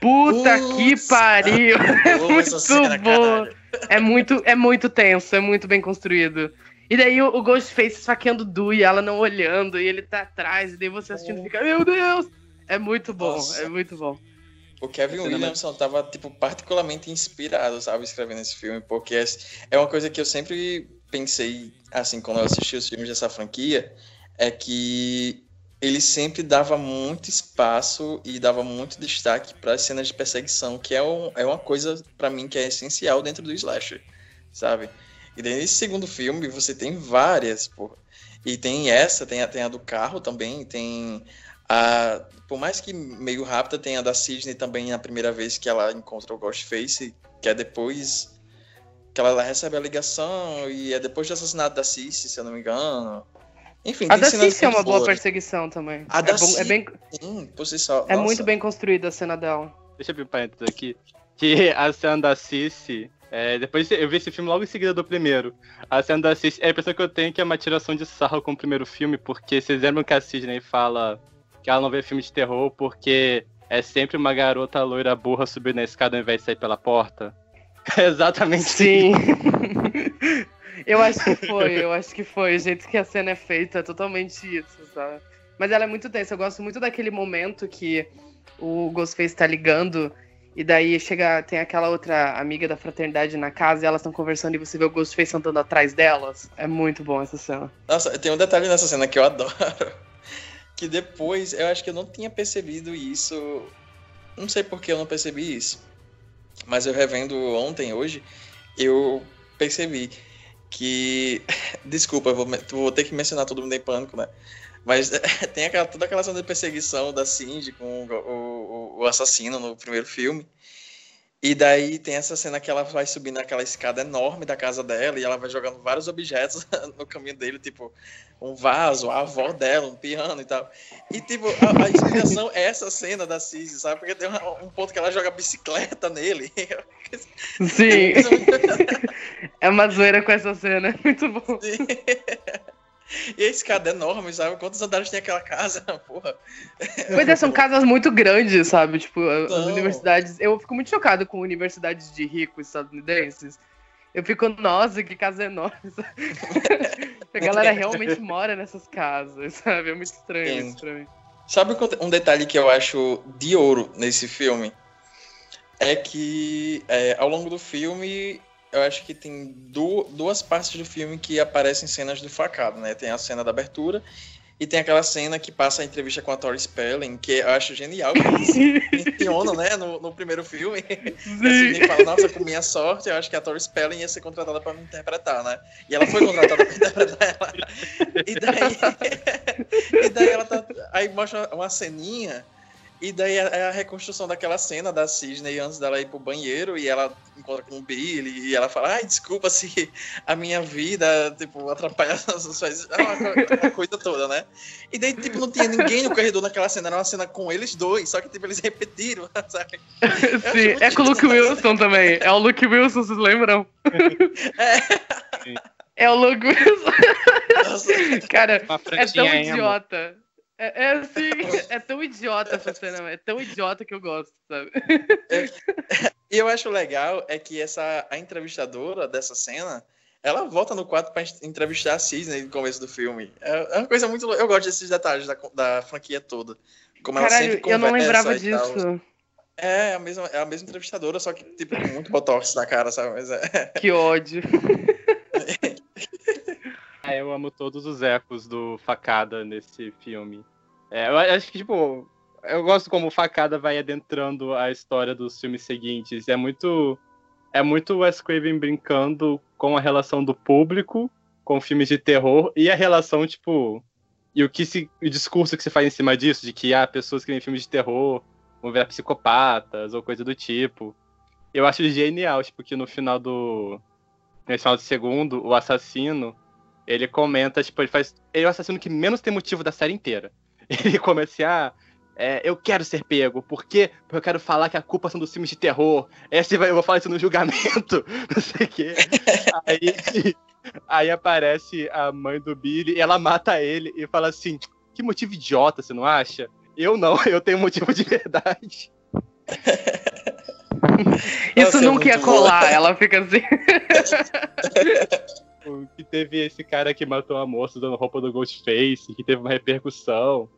Puta Putz. que pariu! É muito cena, bom. É muito, é muito tenso, é muito bem construído. E daí o, o Ghostface esfaqueando o Du e ela não olhando, e ele tá atrás, e daí você assistindo e fica, meu Deus! É muito bom, Nossa. é muito bom. O Kevin Cinema- Williamson tava, tipo, particularmente inspirado, sabe, escrevendo esse filme, porque é- é uma coisa que eu sempre pensei, assim, quando eu assisti os filmes dessa franquia, é que ele sempre dava muito espaço e dava muito destaque para as cenas de perseguição, que é, um, é uma coisa, para mim, que é essencial dentro do slasher, sabe? E nesse segundo filme você tem várias, porra. E tem essa, tem a, tem a do carro também, tem a, por mais que meio rápida, tem a da Sidney também na primeira vez que ela encontra o Ghostface, que é depois que ela recebe a ligação e é depois do assassinato da Cici, se eu não me engano. Enfim, A da Cici é uma boa perseguição também. A é, da bom- é bem, Sim, por si só. é Nossa. muito bem construída a cena dela. Deixa eu abrir um parênteses aqui. Que a cena da Cici. é, depois eu vi esse filme logo em seguida do primeiro. A cena da Cici. É a impressão que eu tenho que é uma tiração de sarro com o primeiro filme, porque vocês lembram que a Sidney fala que ela não vê filme de terror porque é sempre uma garota loira burra subir na escada ao invés de sair pela porta? É exatamente Sim. eu acho que foi, eu acho que foi. O jeito que a cena é feita é totalmente isso, sabe? Mas ela é muito tensa. Eu gosto muito daquele momento que o Ghostface tá ligando e daí chega, tem aquela outra amiga da fraternidade na casa e elas estão conversando e você vê o Ghostface andando atrás delas. É muito bom essa cena. Nossa, tem um detalhe nessa cena que eu adoro. Que depois eu acho que eu não tinha percebido isso. Não sei por que eu não percebi isso. Mas eu revendo ontem, hoje, eu percebi que. Desculpa, eu vou, vou ter que mencionar todo mundo em pânico, né? Mas tem aquela, toda aquela cena de perseguição da Cindy com o, o, o assassino no primeiro filme. E daí tem essa cena que ela vai subindo aquela escada enorme da casa dela e ela vai jogando vários objetos no caminho dele, tipo um vaso, a avó dela, um piano e tal. E tipo, a, a inspiração é essa cena da Cici, sabe? Porque tem uma- um ponto que ela joga bicicleta nele. Sim. É uma zoeira com essa cena. Muito bom. E a escada é enorme, sabe? Quantos andares tem aquela casa? Porra. Pois é, são casas muito grandes, sabe? Tipo, as Não. universidades. Eu fico muito chocado com universidades de ricos estadunidenses. Eu fico, nossa, que casa enorme. a galera realmente mora nessas casas, sabe? É muito estranho Sim. isso pra mim. Sabe um um detalhe que eu acho de ouro nesse filme? É que é, ao longo do filme, eu acho que tem du- duas partes do filme que aparecem cenas do facado, né? Tem a cena da abertura e tem aquela cena que passa a entrevista com a Tori Spelling, que eu acho genial, mencionam, né, no, no primeiro filme. A Sidney fala, nossa, com minha sorte, eu acho que a Tori Spelling ia ser contratada pra me interpretar, né? E ela foi contratada pra interpretar ela. E daí, e daí ela tá. Aí mostra uma ceninha. E daí é a reconstrução daquela cena da Sidney antes dela ir pro banheiro e ela encontra com o Billy e ela fala, ai, desculpa se a minha vida, tipo, atrapalha as suas. É uma, co- uma coisa toda, né? E daí, tipo, não tinha ninguém no corredor naquela cena, era uma cena com eles dois, só que, tipo, eles repetiram, sabe? Sim, é com o Luke Wilson também. É o Luke Wilson, vocês lembram? É o Luke Wilson. Nossa, Cara, é tão idiota. É, é assim, é tão idiota essa cena, é tão idiota que eu gosto, sabe? E eu acho legal é que essa a entrevistadora dessa cena, ela volta no quarto pra entrevistar a Cisne no começo do filme. É é uma coisa muito. Eu gosto desses detalhes da, da franquia toda. Como ela Caralho, sempre eu não conversa lembrava disso. É a mesma, é a mesma entrevistadora, só que tipo com muito botox na cara, sabe? Mas é. Que ódio. Ah, eu amo todos os ecos do Facada nesse filme. É, eu acho que, tipo, eu gosto como o Facada vai adentrando a história dos filmes seguintes. É muito. É muito Wes Craven brincando com a relação do público com filmes de terror e a relação, tipo. E o que se. O discurso que se faz em cima disso, de que há pessoas que veem filmes de terror vão virar psicopatas ou coisa do tipo. Eu acho genial, tipo, que no final do. No final do segundo, o assassino ele comenta, tipo, ele faz. Ele é o assassino que menos tem motivo da série inteira. Ele começa assim, ah, é, eu quero ser pego. Por quê? Porque eu quero falar que a culpa são dos filmes de terror. Esse vai, eu vou falar isso no julgamento. Não sei o quê. Aí, aí aparece a mãe do Billy e ela mata ele e fala assim: que motivo idiota, você não acha? Eu não, eu tenho motivo de verdade. Isso Nossa, é nunca ia muito boa. colar, ela fica assim. Que teve esse cara que matou a moça usando roupa do Ghostface, que teve uma repercussão.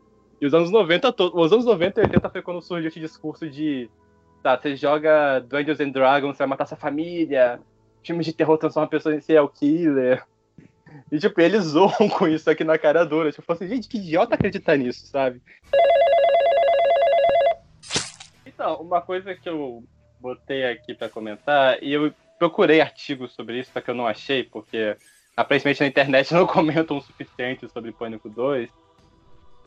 E os anos 90, to- os anos 90 e 80 foi quando surgiu esse discurso de tá, você joga Dungeons and Dragons, você vai matar sua família, filmes de terror transformam pessoas em serial killer. E tipo, eles zoam com isso aqui na cara dura. Tipo, assim, gente, que idiota acreditar nisso, sabe? Então, uma coisa que eu botei aqui pra comentar, e eu procurei artigos sobre isso, só que eu não achei, porque aparentemente na internet não comentam o suficiente sobre Pânico 2.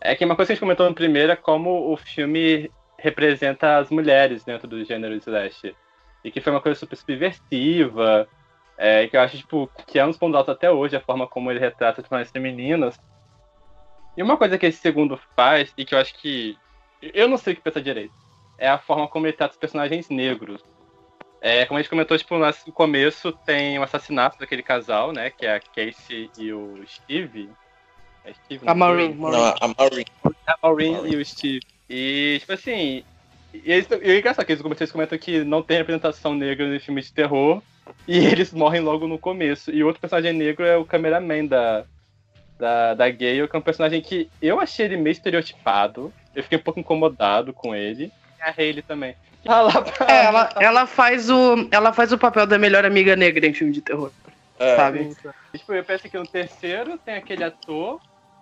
É que uma coisa que a gente comentou no primeiro é como o filme representa as mulheres dentro do gênero slash. E que foi uma coisa super subversiva, é, que eu acho tipo, que é um dos pontos altos até hoje, a forma como ele retrata as personagens femininas. E uma coisa que esse segundo faz, e que eu acho que. Eu não sei o que pensar direito, é a forma como ele trata os personagens negros. É, como a gente comentou, tipo, no começo tem o assassinato daquele casal, né? Que é a Casey e o Steve. É Steve? A sei. Maureen. Não, a Maureen. A Maureen e o Steve. E, tipo assim. E, eles, e é engraçado que eles vocês comentam que não tem representação negra em filmes de terror. E eles morrem logo no começo. E outro personagem negro é o cameraman da, da, da Gale, que é um personagem que eu achei ele meio estereotipado. Eu fiquei um pouco incomodado com ele. A Hayley também. Lá pra- É, ela, ela, faz o, ela faz o papel da melhor amiga negra em filme de terror, É, sabe? Tipo, eu penso que no terceiro tem aquele ator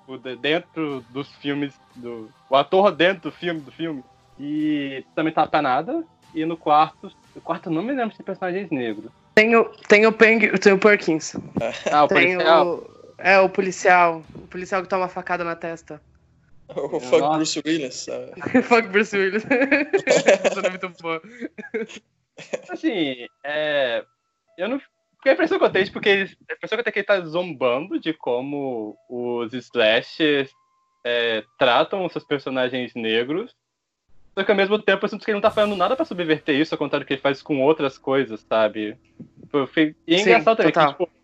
o de- dentro dos filmes do. O ator dentro do filme do filme. E também tá pra nada. E no quarto. O quarto não me lembro se tem personagens negros. Tem o, tem o, Peng, tem o Perkins. Ah, o Tem policial. o. É, o policial. O policial que toma uma facada na testa. O fuck Nossa. Bruce Willis. sabe? Fuck Bruce Willis. Essa é muito boa. Assim, é. Eu não. Porque a impressão que eu tenho, tipo, que eles- a impressão que eu tenho é que ele tá zombando de como os slashers é, tratam os seus personagens negros. Só que ao mesmo tempo eu sinto que ele não tá fazendo nada pra subverter isso, ao contrário do que ele faz com outras coisas, sabe? Tipo, E é Sim, engraçado também total. que, tipo,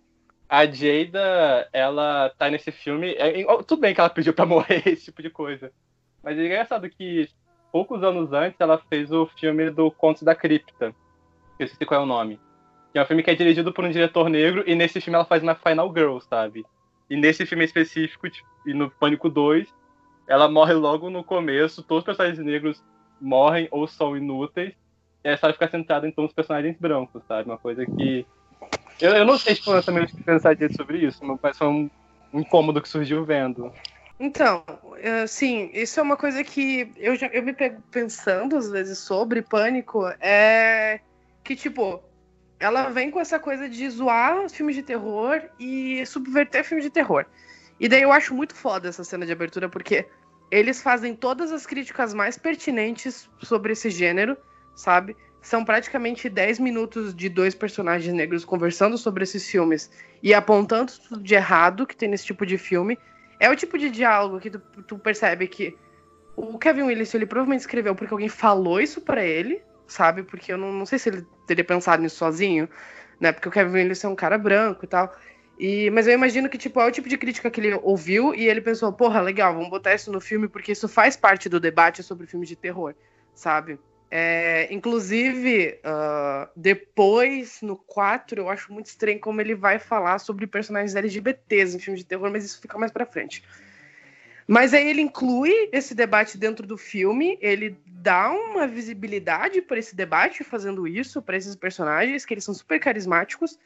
a Jada, ela tá nesse filme. é- tudo bem que ela pediu pra morrer, esse tipo de coisa. Mas é engraçado que poucos anos antes ela fez o filme do Contos da Cripta. Eu esqueci qual é o nome. Que é um filme que é dirigido por um diretor negro, e nesse filme ela faz uma Final Girl, sabe? E nesse filme específico, e no Pânico 2, ela morre logo no começo, todos os personagens negros morrem ou são inúteis, e a história fica centrada em todos os personagens brancos, sabe? Uma coisa que. Eu, eu não sei, tipo, exatamente o que pensar disso sobre isso, mas foi um incômodo que surgiu vendo. Então, eh, sim, isso é uma coisa que eu, já, eu me pego pensando às vezes sobre pânico. É que, tipo, ela vem com essa coisa de zoar filmes de terror e subverter filmes de terror. E daí eu acho muito foda essa cena de abertura, porque eles fazem todas as críticas mais pertinentes sobre esse gênero, sabe? São praticamente 10 minutos de dois personagens negros conversando sobre esses filmes e apontando tudo de errado que tem nesse tipo de filme. É o tipo de diálogo que tu, tu percebe que o Kevin Willis, ele provavelmente escreveu porque alguém falou isso pra ele, sabe? Porque eu não, não sei se ele teria pensado nisso sozinho, né? Porque o Kevin Willis é um cara branco e tal. E, mas eu imagino que, tipo, é o tipo de crítica que ele ouviu e ele pensou, porra, legal, vamos botar isso no filme porque isso faz parte do debate sobre filmes de terror, sabe? É, inclusive, ah, depois, no 4, eu acho muito estranho como ele vai falar sobre personagens LGBTs em filmes de terror, mas isso fica mais pra frente. Mas aí ele inclui esse debate dentro do filme, ele dá uma visibilidade para esse debate fazendo isso, para esses personagens, que eles são super carismáticos,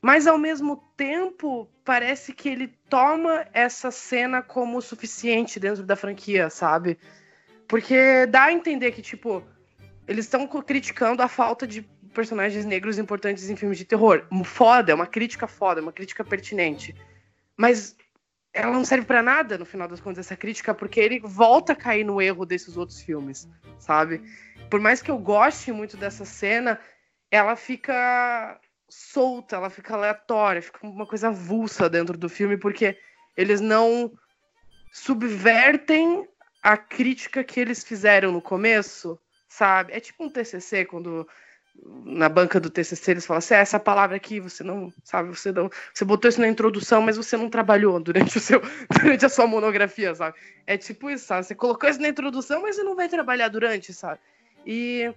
mas ao mesmo tempo parece que ele toma essa cena como suficiente dentro da franquia, sabe? Porque dá a entender que, tipo, eles estão criticando a falta de personagens negros importantes em filmes de terror. Foda, é uma crítica foda, é uma crítica pertinente. Mas ela não serve pra nada, no final das contas, essa crítica, porque ele volta a cair no erro desses outros filmes, sabe? Por mais que eu goste muito dessa cena, ela fica solta, ela fica aleatória, fica uma coisa avulsa dentro do filme, porque eles não subvertem a crítica que eles fizeram no começo, sabe? É tipo um TCC, quando na banca do TCC eles falam assim, ah, essa palavra aqui você não, sabe, você não, você botou isso na introdução, mas você não trabalhou durante o seu, durante a sua monografia, sabe? É tipo isso, sabe? Você colocou isso na introdução, mas você não vai trabalhar durante, sabe? E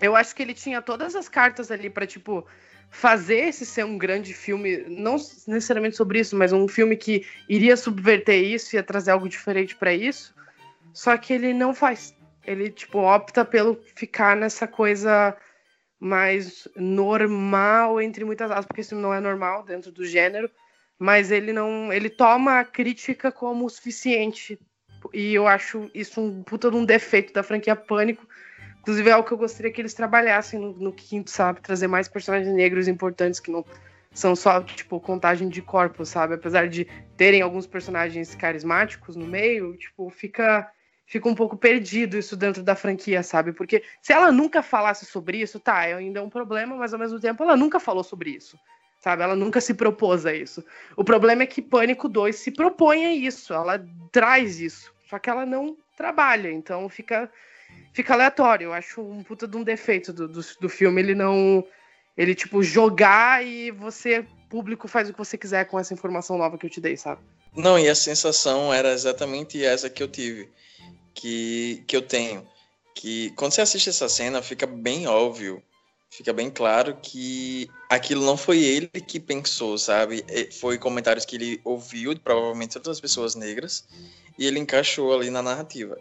eu acho que ele tinha todas as cartas ali para tipo fazer esse ser um grande filme, não necessariamente sobre isso, mas um filme que iria subverter isso, ia trazer algo diferente para isso. Só que ele não faz. Ele tipo opta pelo ficar nessa coisa mais normal entre muitas aspas, porque isso não é normal dentro do gênero, mas ele não, ele toma a crítica como o suficiente. E eu acho isso um puta de um defeito da franquia Pânico, Inclusive, é algo que eu gostaria que eles trabalhassem no, no quinto, sabe? Trazer mais personagens negros importantes que não são só, tipo, contagem de corpos, sabe? Apesar de terem alguns personagens carismáticos no meio, tipo, fica, fica um pouco perdido isso dentro da franquia, sabe? Porque se ela nunca falasse sobre isso, tá, é ainda é um problema, mas ao mesmo tempo ela nunca falou sobre isso, sabe? Ela nunca se propôs a isso. O problema é que Pânico 2 se propõe a isso, ela traz isso, só que ela não trabalha, então fica fica aleatório. Eu acho um puta de um defeito do, do, do filme. Ele não. Ele, tipo, jogar e você, público, faz o que você quiser com essa informação nova que eu te dei, sabe? Não, e a sensação era exatamente essa que eu tive. Que, que eu tenho. Que quando você assiste essa cena, fica bem óbvio. Fica bem claro que aquilo não foi ele que pensou, sabe? Foi comentários que ele ouviu, provavelmente de outras pessoas negras, e ele encaixou ali na narrativa.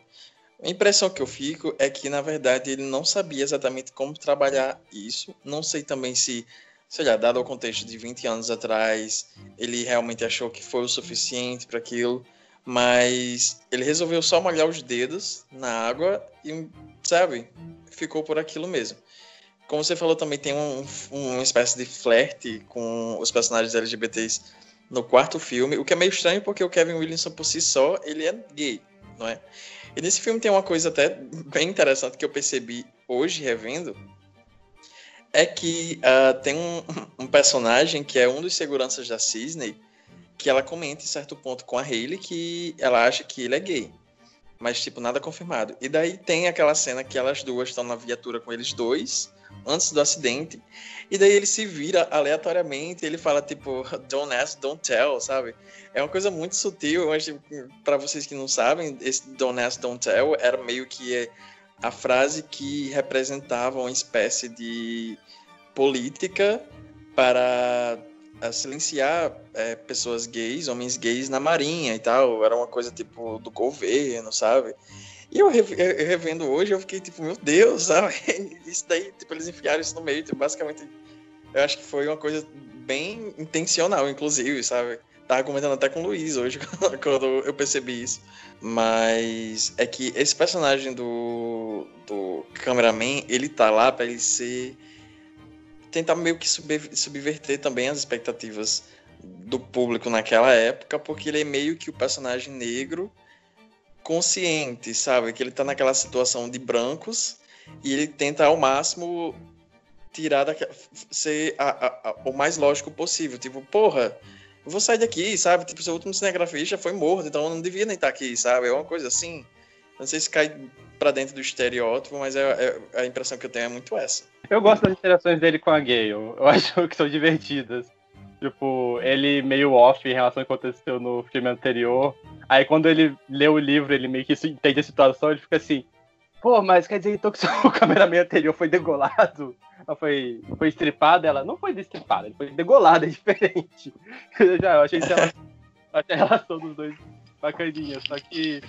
A impressão que eu fico é que, na verdade, ele não sabia exatamente como trabalhar isso. Não sei também se, sei lá, dado o contexto de 20 anos atrás, ele realmente achou que foi o suficiente para aquilo. Mas ele resolveu só molhar os dedos na água e, sabe, ficou por aquilo mesmo. Como você falou, também tem um, uma espécie de flerte com os personagens LGBTs no quarto filme, o que é meio estranho porque o Kevin Williamson por si só, ele é gay, não é? E nesse filme tem uma coisa até bem interessante que eu percebi hoje revendo. É que uh, tem um, um, personagem que é um dos seguranças da Disney que ela comenta em certo ponto com a Hayley que ela acha que ele é gay. Mas, tipo, nada confirmado. E daí tem aquela cena que elas duas estão na viatura com eles dois, antes do acidente. E daí ele se vira aleatoriamente, ele fala tipo, don't ask, don't tell, sabe? É uma coisa muito sutil, mas tipo, para vocês que não sabem, esse don't ask, don't tell era meio que a frase que representava uma espécie de política para eh, silenciar é, pessoas gays, homens gays na marinha e tal. Era uma coisa tipo do governo, sabe? E eu, revendo hoje, eu fiquei tipo, meu Deus, sabe? Isso daí, tipo, eles enfiaram isso no meio, tipo, basicamente, eu acho que foi uma coisa bem intencional, inclusive, sabe? Tava comentando até com o Luiz hoje, quando eu percebi isso. Mas é que esse personagem do, do cameraman, ele tá lá pra ele ser. Tentar meio que subverter também as expectativas do público naquela época, porque ele é meio que o personagem negro consciente, sabe? Que ele tá naquela situação de brancos e ele tenta ao máximo tirar da ser a, a, a, o mais lógico possível. Tipo, porra, eu vou sair daqui, sabe? Tipo, seu último cinegrafista foi morto, então eu não devia nem estar aqui, sabe? É uma coisa assim. Não sei se cai para dentro do estereótipo, mas é, é, a impressão que eu tenho é muito essa. Eu gosto das interações dele com a Gale. Eu acho que são divertidas. Tipo, ele meio off em relação ao que aconteceu no filme anterior. Aí quando ele lê o livro, ele meio que entende a situação, ele fica assim, pô, mas quer dizer então que o cameraman anterior foi degolado? Ela foi, foi estripado? Ela não foi destripada, ele foi degolado, é diferente. Eu já achei, ela, achei a relação dos dois bacaninha, só que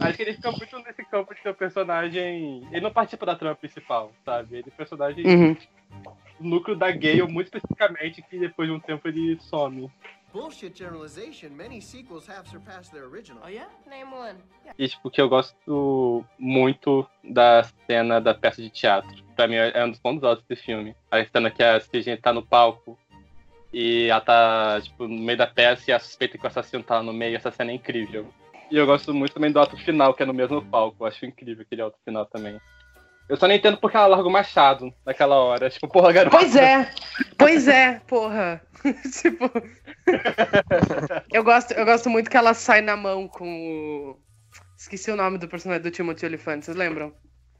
acho que ele fica muito nesse campo de que o personagem. Ele não participa da trama principal, sabe? Ele é personagem. Uhum núcleo da Gale, muito especificamente, que depois de um tempo ele some. Bullshit generalization. Many sequels have surpassed their original. Oh yeah? Name one. E tipo, que eu gosto muito da cena da peça de teatro. Pra mim é um dos pontos altos desse filme. A cena que a Cidinha tá no palco e ela tá, tipo, no meio da peça e a suspeita que o assassino tá no meio. Essa cena é incrível. E eu gosto muito também do ato final, que é no mesmo palco. Eu acho incrível aquele ato final também. Eu só não entendo porque ela larga o machado naquela hora. Tipo, porra, garota. Pois é. Pois é, porra. tipo. eu, gosto, eu gosto muito que ela sai na mão com o. Esqueci o nome do personagem do Timothy Olyphant, vocês lembram?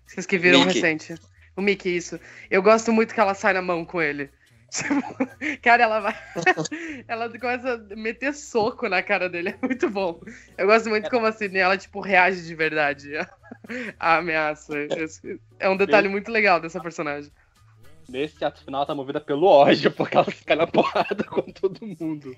Vocês que viram Mickey. recente. O Mickey, isso. Eu gosto muito que ela sai na mão com ele. Cara, ela vai. ela começa a meter soco na cara dele. É muito bom. Eu gosto muito como assim, ela, tipo, reage de verdade à ameaça. É um detalhe muito legal dessa personagem. Nesse ato final, ela tá movida pelo ódio, porque ela fica na porrada com todo mundo.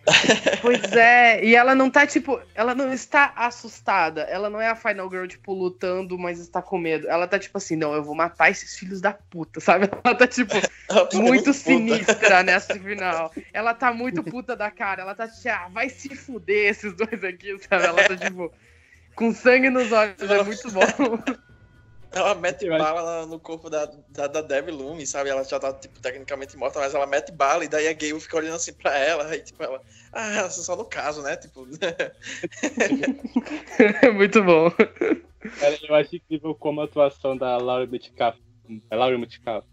Pois é, e ela não tá, tipo, ela não está assustada. Ela não é a Final Girl, tipo, lutando, mas está com medo. Ela tá, tipo assim, não, eu vou matar esses filhos da puta, sabe? Ela tá, tipo, tá muito sinistra nessa final. Ela tá muito puta da cara. Ela tá, tipo, ah, vai se fuder esses dois aqui, sabe? Ela tá, tipo, com sangue nos olhos. É muito bom. Ela mete Eu acho- bala na- no corpo da, da, da Debbie Loomis, sabe? Ela já tá, tipo, tecnicamente morta, mas ela mete bala e daí a Gale fica olhando assim pra ela. Aí, tipo, ela. Ah, ela só no caso, né? Tipo. É muito bom. Cara, eu acho incrível como a atuação da Laura Metcalf. É Laura Metcalf?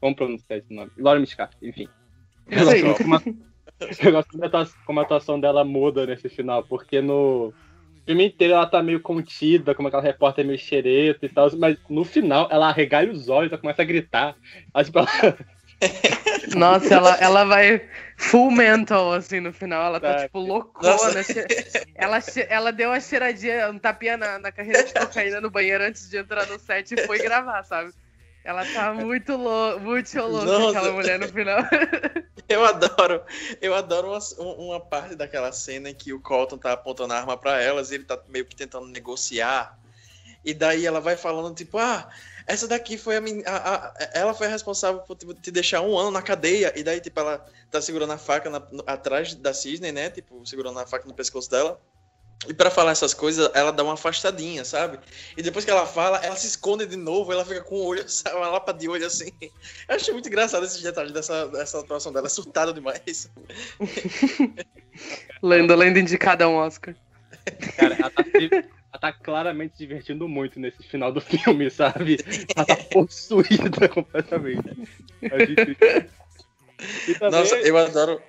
Como pronunciar esse nome? Laura Metcalf, enfim. Eu Isso aí. gosto como a- eu gosto da atua- como a atuação dela muda nesse final, porque no filme inteiro ela tá meio contida, como aquela repórter meio xereta e tal, mas no final ela arregalha os olhos, ela começa a gritar. Ela, tipo, ela- Nossa, ela, ela vai full mental, assim, no final. Ela tá, Tá. tipo, loucona. Nossa. che- Ela, ela deu uma cheiradinha, um tapinha na, na carreira de cocaína no banheiro antes de entrar no set e foi gravar, sabe? Ela tá muito louca, muito louca, Nossa. aquela mulher no final. Eu adoro, eu adoro uma, um- uma parte daquela cena em que o Colton tá apontando a arma pra elas e ele tá meio que tentando negociar. E daí ela vai falando, tipo, ah, essa daqui foi a, men- a, a- ela foi a responsável por tipo, te deixar um ano na cadeia. E daí, tipo, ela tá segurando a faca na- no- atrás da Cisne, né? Tipo, segurando a faca no pescoço dela. E pra falar essas coisas, ela dá uma afastadinha, sabe? E depois que ela fala, ela se esconde de novo, ela fica com o olho, sabe, uma lapa de olho assim. Eu acho muito engraçado esse detalhe dessa, dessa atuação dela, é surtada demais. Lenda, lenda indicada a um Oscar. cara, ela tá, ela tá claramente se divertindo muito nesse final do filme, sabe? Ela tá possuída completamente. Eu acho incrível. E também- Nossa, eu adoro.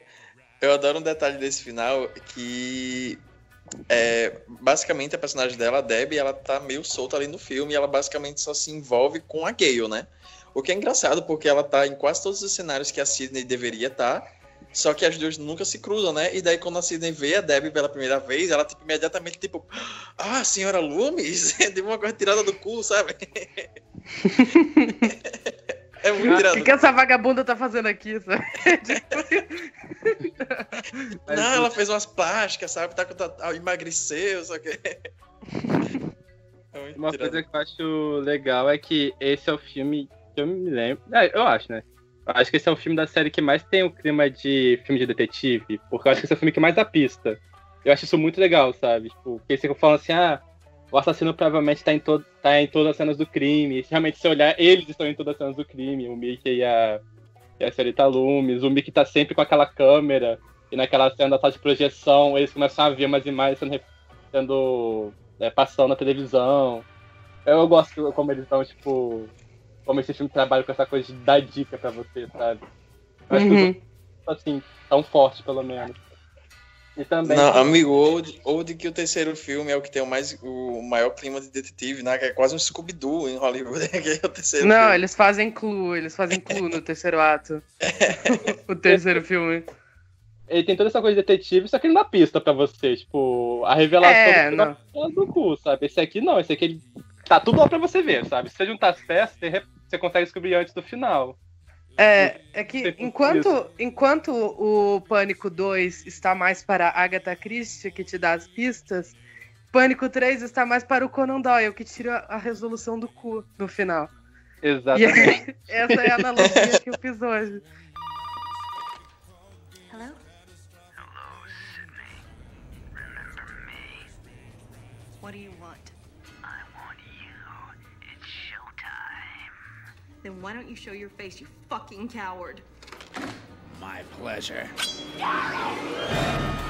Eu adoro um detalhe desse final que é, basicamente a personagem dela, a Debbie, ela tá meio solta ali no filme e ela basicamente só se envolve com a Gale, né? O que é engraçado porque ela tá em quase todos os cenários que a Sidney deveria estar, só que as duas nunca se cruzam, né? E daí quando a Sidney vê a Debbie pela primeira vez, ela tipo imediatamente tipo, ah, senhora Loomis, deu uma coisa tirada do cu, sabe? é muito O tirado. que, que essa vagabunda tá fazendo aqui, sabe? Não, ela fez umas plásticas, sabe? Tá, tá, tá- emagreceu, só que. É Uma tirado. coisa que eu acho legal é que esse é o filme que eu me lembro. É, eu acho, né? Eu acho que esse é o filme da série que mais tem o clima de filme de detetive, porque eu acho que esse é o filme que mais dá pista. Eu acho isso muito legal, sabe? Tipo, porque você falando assim, ah, o assassino provavelmente tá em, to tá em todas as cenas do crime. Se realmente você olhar, eles estão em todas as cenas do crime, o Mickey e a, e a senhorita Loomis. O Mickey tá sempre com aquela câmera, e naquela cena da sala de projeção, eles começam a ver umas imagens sendo, sendo é, passando na televisão. Eu gosto como eles estão, tipo. Como esse filme trabalha com essa coisa de dar dica pra você, sabe? Eu acho que Uhum. outros, assim, tão fortes, pelo menos. E também. Não, amigo, ou de, ou de que o terceiro filme é o que tem o, mais, o maior clima de detetive, né? Que é quase um Scooby-Doo em Hollywood, que é o terceiro Não, filme. eles fazem clue, eles fazem clue no terceiro ato. o terceiro filme. Ele tem toda essa coisa de detetive, só que ele não dá pista pra você. Tipo, a revelação É, do não. do cu, sabe? Esse aqui não, esse aqui ele tá tudo lá pra você ver, sabe? Se você juntar as peças, você, re- você consegue descobrir antes do final. É, é que enquanto, enquanto o Pânico 2 está mais para a Agatha Christie, que te dá as pistas, Pânico 3 está mais para o Conan Doyle, que tira a resolução do cu no final. Exatamente. aí, essa é a analogia que eu fiz hoje. Then why don't you show your face, you fucking coward?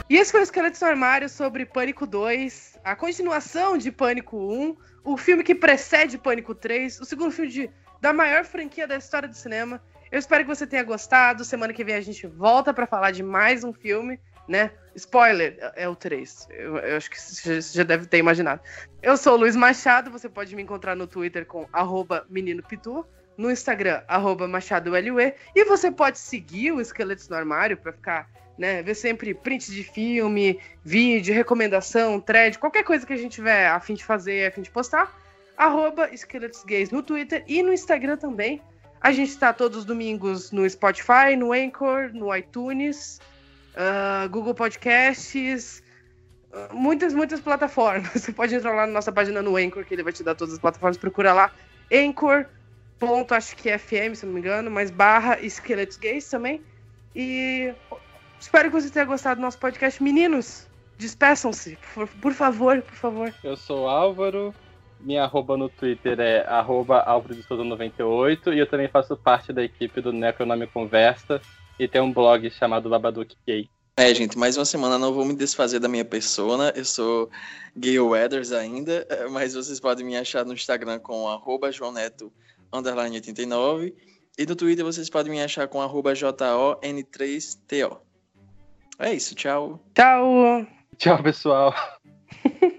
E esse foi o Esqueleto no Armário sobre Pânico 2, a continuação de Pânico 1, o filme que precede Pânico 3, o segundo filme de, da maior franquia da história do cinema. Eu espero que você tenha gostado. Semana que vem a gente volta para falar de mais um filme, né? Spoiler, é o 3. Eu, eu acho que você já, deve ter imaginado. Eu sou o Luiz Machado, você pode me encontrar no Twitter com arroba menino Pitu, no Instagram, arroba MachadoLUE, e você pode seguir o Esqueletos no Armário para ficar, né, ver sempre print de filme, vídeo, recomendação, thread, qualquer coisa que a gente tiver a fim de fazer, a fim de postar, arroba Esqueletos Gays no Twitter e no Instagram também. A gente está todos os domingos no Spotify, no Anchor, no iTunes, uh, Google Podcasts, muitas, muitas plataformas. Você pode entrar lá na nossa página no Anchor, que ele vai te dar todas as plataformas. Procura lá, Anchor, ponto, acho que é FM, se não me engano, mas barra Esqueletos Gays também. E espero que você tenha gostado do nosso podcast. Meninos, despeçam-se, por, por favor, por favor. Eu sou o Álvaro, minha arroba no Twitter é arroba Álvaro de Souza 98 e eu também faço parte da equipe do Necronome Conversa e tem um blog chamado Babadook Gay. É, gente, mais uma semana não vou me desfazer da minha persona. Eu sou Gay Weathers ainda, mas vocês podem me achar no Instagram com arroba João Neto underline 89 e no Twitter vocês podem me achar com arroba JON3TO. É isso, tchau. Tchau. Tchau, pessoal.